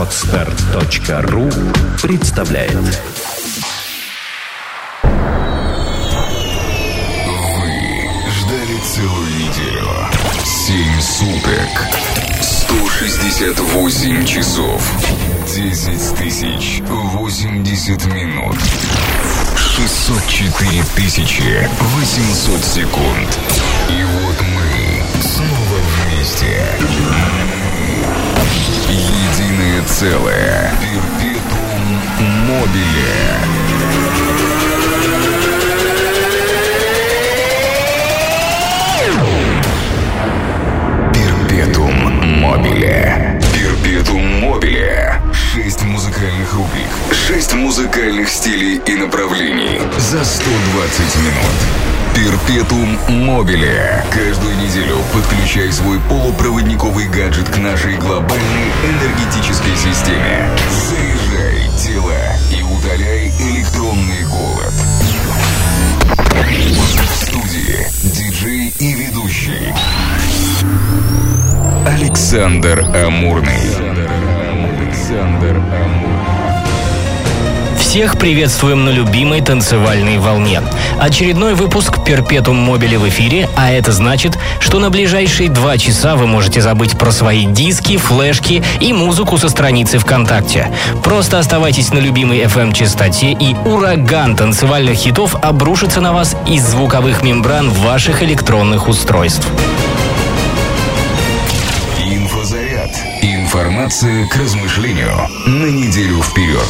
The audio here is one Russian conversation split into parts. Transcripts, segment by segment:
Отстар.ру представляет Вы ждали целую неделю. Семь суток. 168 часов. 10 тысяч 80 минут. 604 тысячи 800 секунд. И вот мы снова вместе. Единое целое. Перпетум мобиле. Перпетум мобиле. Перпетум мобиле. Шесть музыкальных рубрик. Шесть музыкальных стилей и направлений. За 120 минут. Перпетум мобиле. Каждую неделю подключай свой полупроводниковый гаджет к нашей глобальной энергетической системе. Заряжай тело и удаляй электронный голод. В студии диджей и ведущий Александр Амурный. Александр Амурный. Всех приветствуем на любимой танцевальной волне. Очередной выпуск Перпетум Мобили в эфире, а это значит, что на ближайшие два часа вы можете забыть про свои диски, флешки и музыку со страницы ВКонтакте. Просто оставайтесь на любимой FM-частоте и ураган танцевальных хитов обрушится на вас из звуковых мембран ваших электронных устройств. Информация к размышлению на неделю вперед.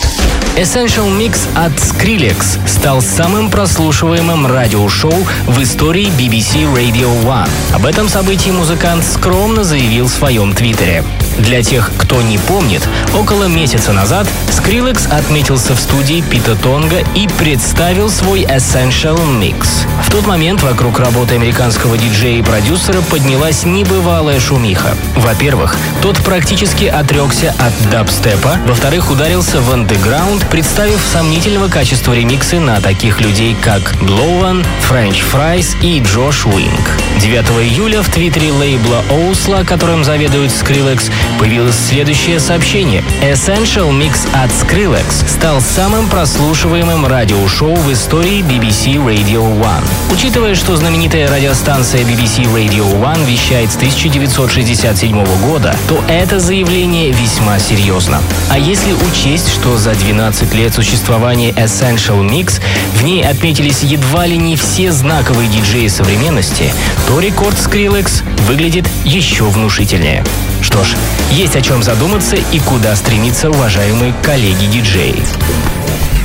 Essential Mix от Skrillex стал самым прослушиваемым радиошоу в истории BBC Radio One. Об этом событии музыкант скромно заявил в своем твиттере. Для тех, кто не помнит, около месяца назад Skrillex отметился в студии Пита Тонга и представил свой Essential Mix. В тот момент вокруг работы американского диджея и продюсера поднялась небывалая шумиха. Во-первых, тот практически отрекся от дабстепа, во-вторых, ударился в андеграунд, представив сомнительного качества ремиксы на таких людей, как Blawan, French Fries и Джош Уинк. 9 июля в твиттере лейбла OWSLA, которым заведует Skrillex, появилось следующее сообщение. Essential Mix от Skrillex стал самым прослушиваемым радиошоу в истории BBC Radio One. Учитывая, что знаменитая радиостанция BBC Radio One вещает с 1967 года, то это заявление весьма серьезно. А если учесть, что за 12 лет существования Essential Mix в ней отметились едва ли не все знаковые диджеи современности, то рекорд Skrillex выглядит еще внушительнее. Что ж, есть о чем задуматься и куда стремиться, уважаемые коллеги-диджеи.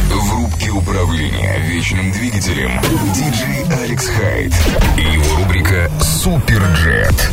В рубке управления вечным двигателем диджей Алекс Хайд и его рубрика Суперджет.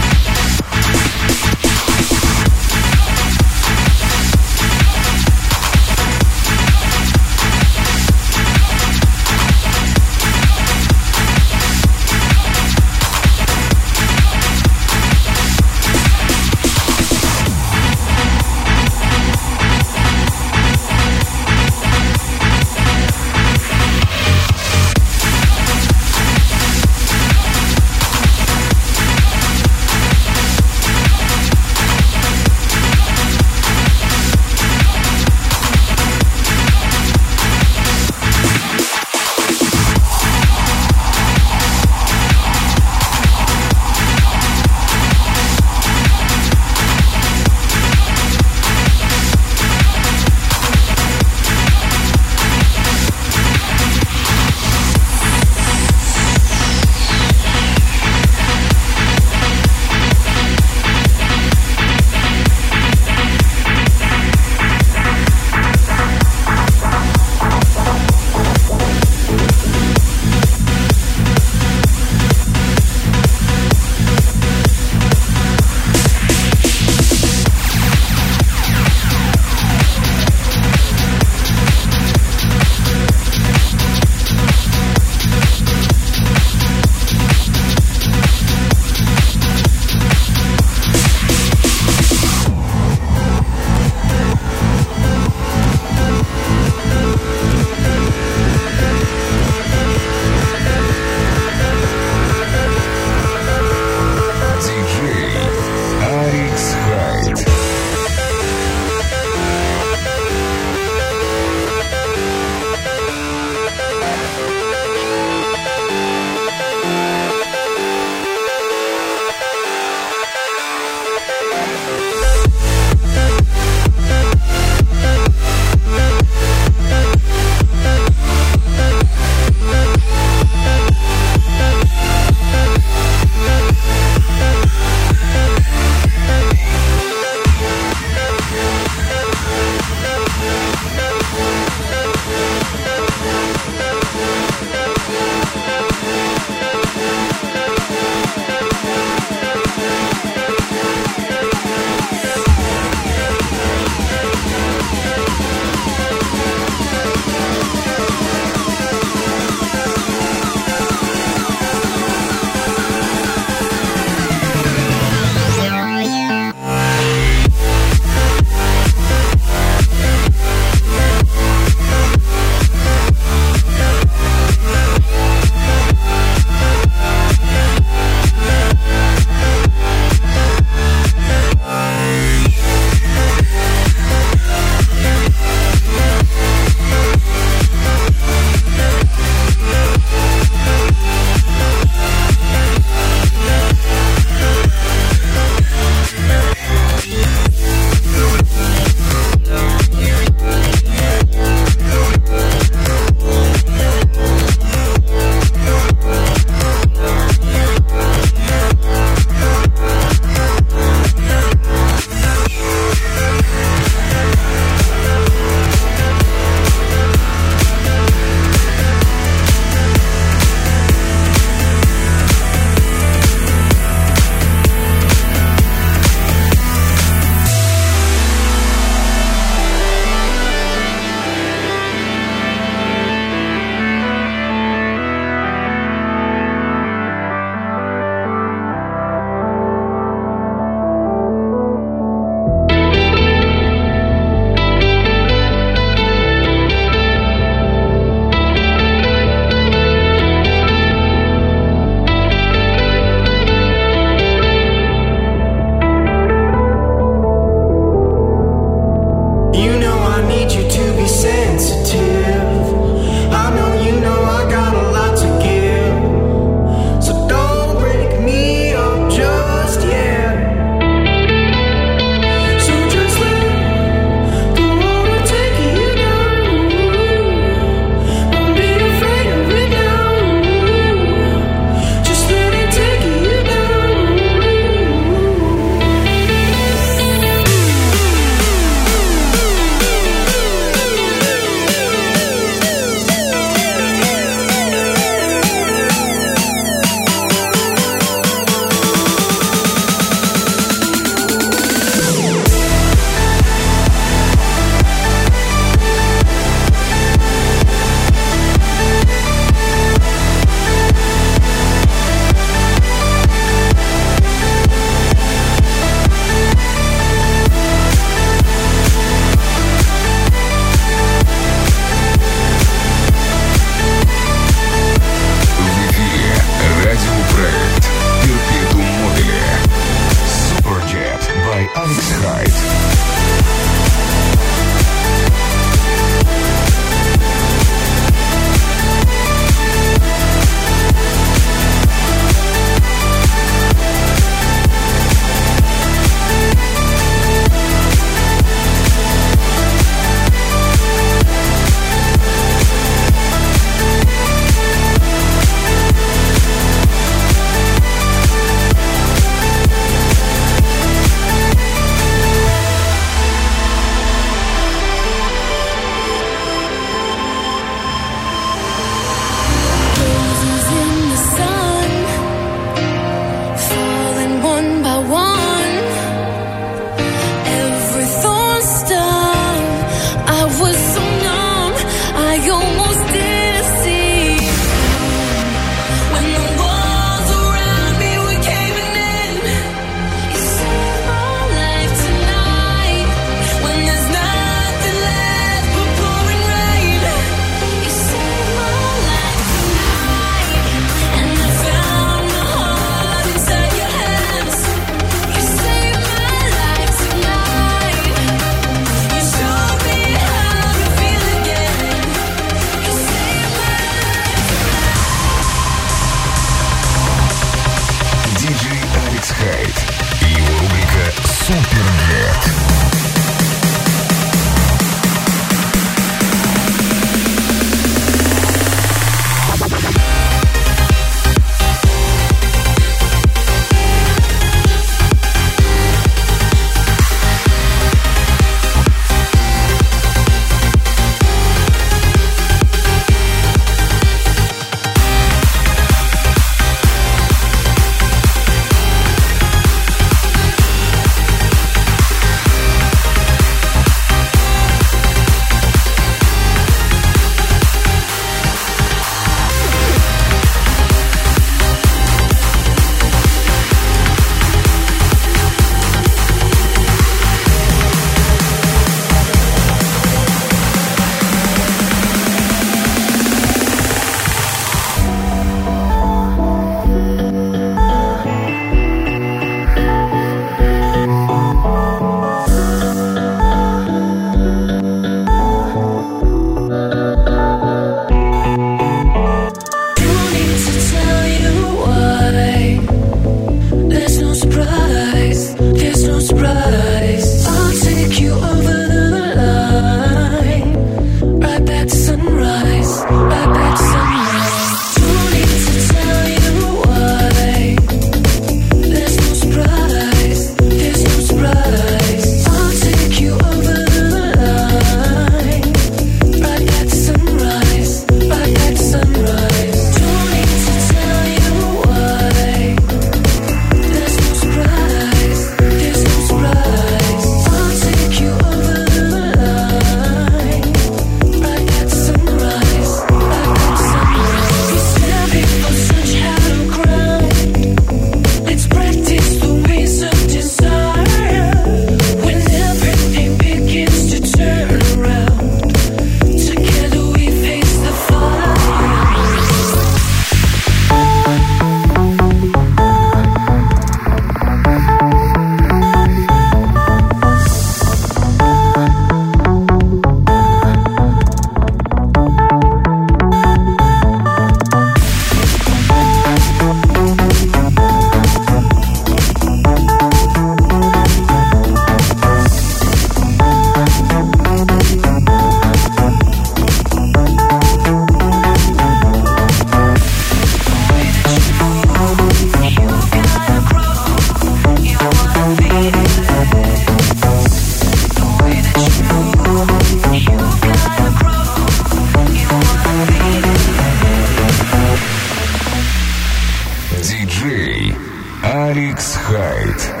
Алекс Хайд.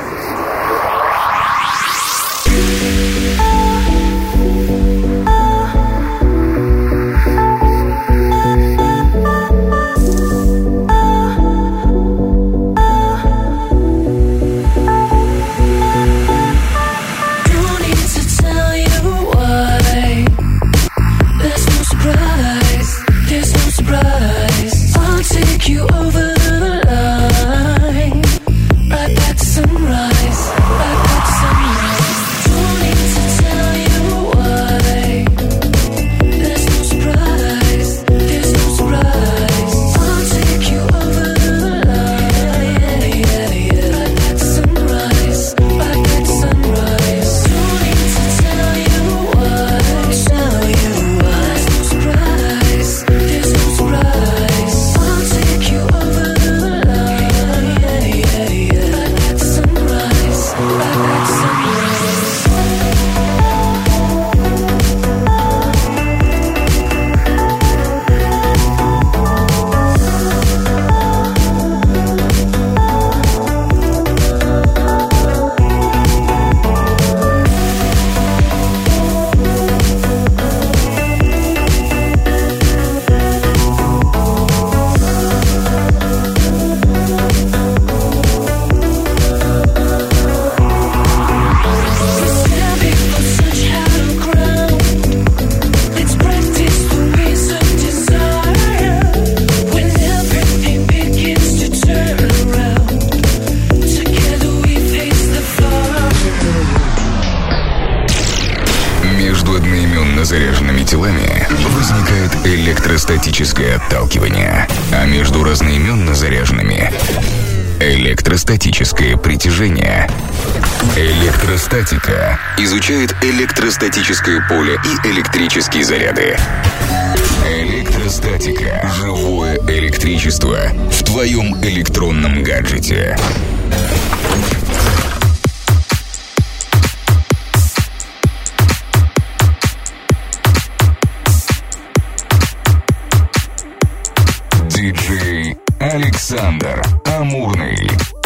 Телами возникает электростатическое отталкивание, а между разноименно заряженными Электростатическое притяжение. Электростатика изучает электростатическое поле и электрические заряды. Электростатика. Живое электричество в твоем электронном гаджете. Диджей Александр Амурный.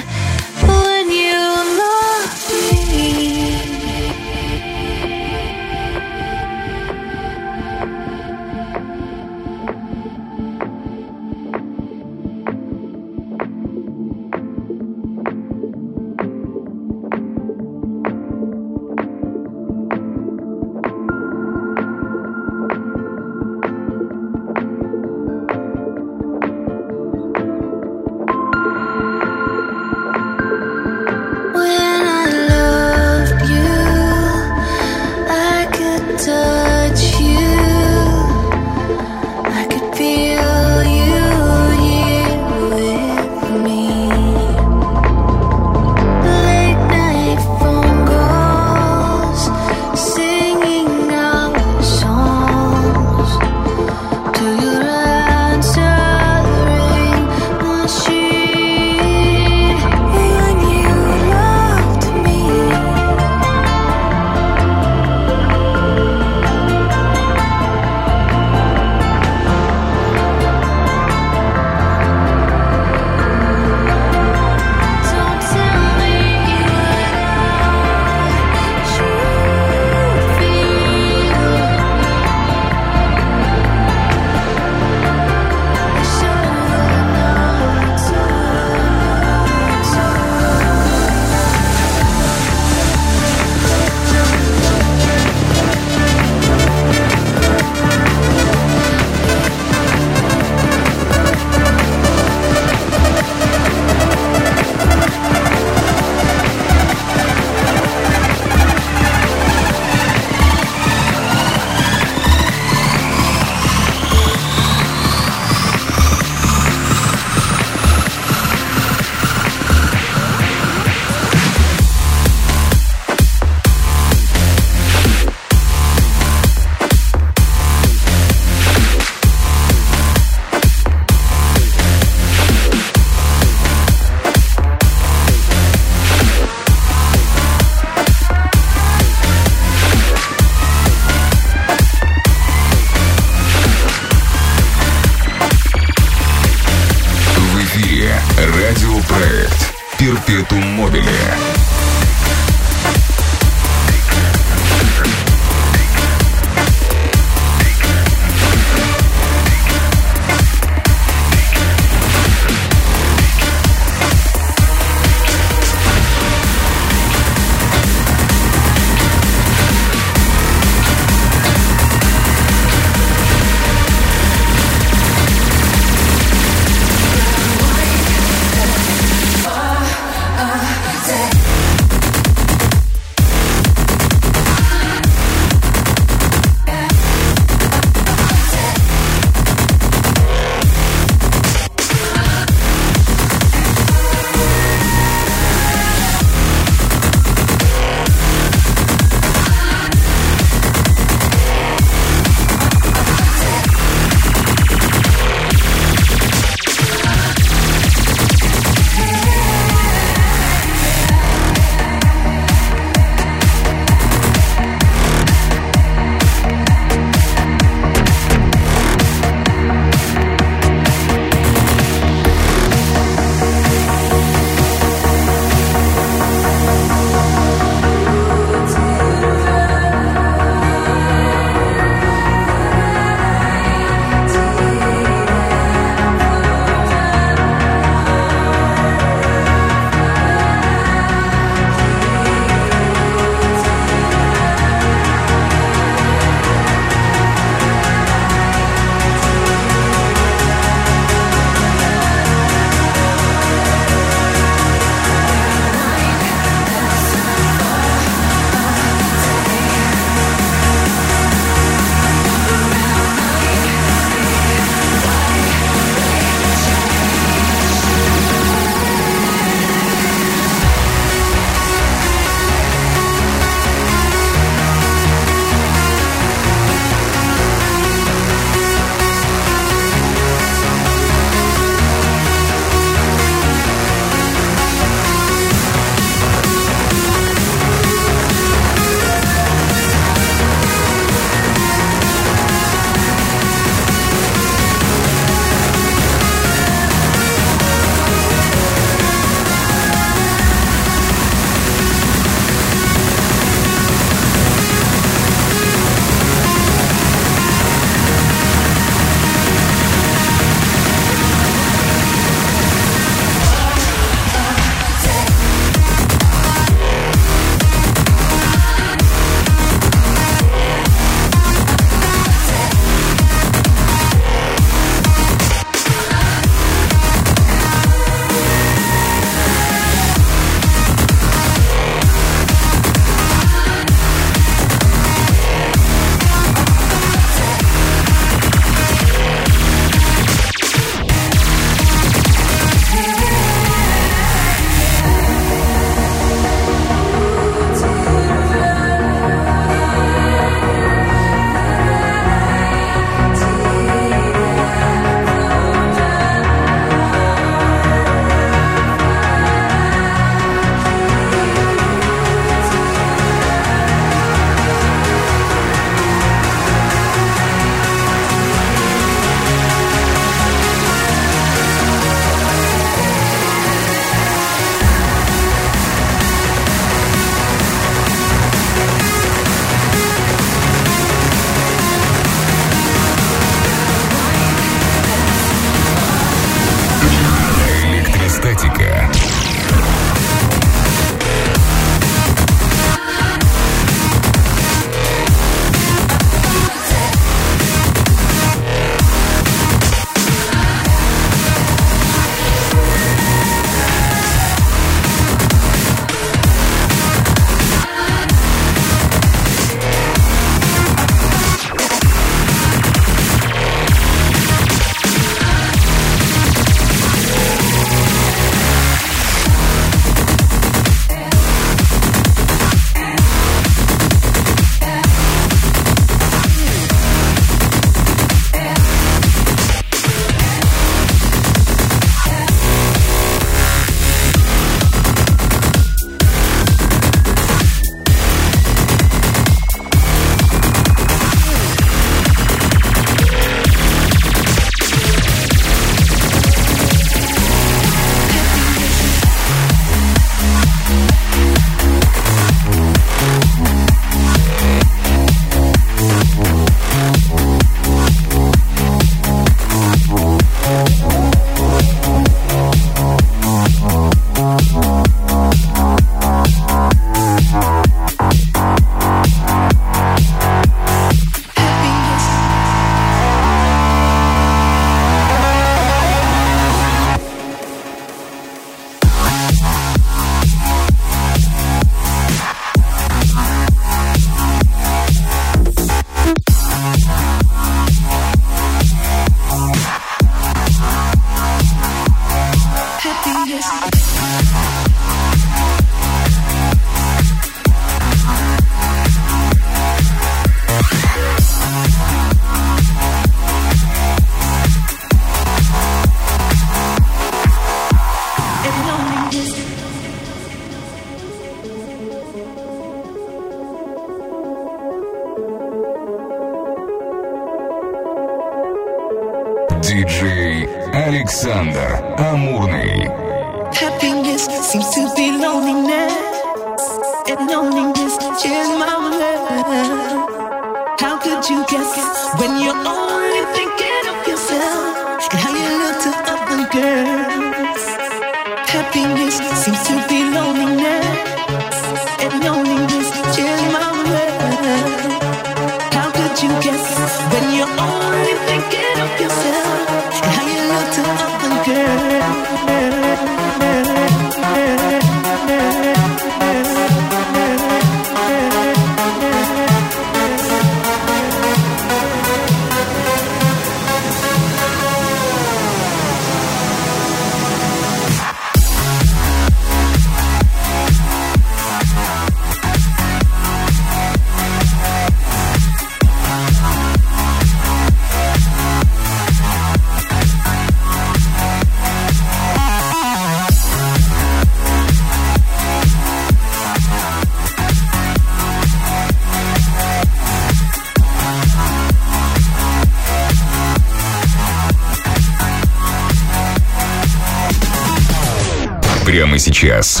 Прямо сейчас.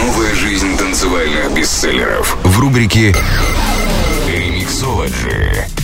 Новая жизнь танцевальных бестселлеров в рубрике «Ремиксологи».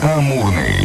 Амурный.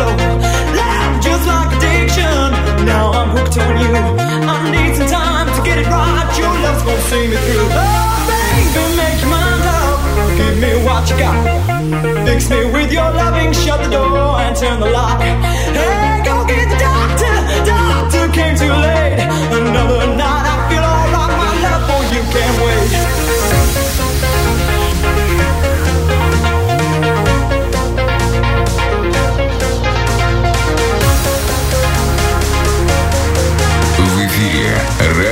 glow. Love just like addiction. Now I'm hooked on you. I need some time to get it right. Your love's gonna see me through. Oh, baby, make your mind up. Give me what you got. Fix me with your loving. Shut the door and turn the lock. Hey, go get the doctor. Doctor came too late. Another night.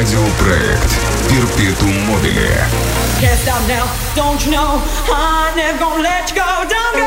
радиопроект «Перпетум мобиле». Can't stop now, don't you know? I'm never gonna let you go, don't go.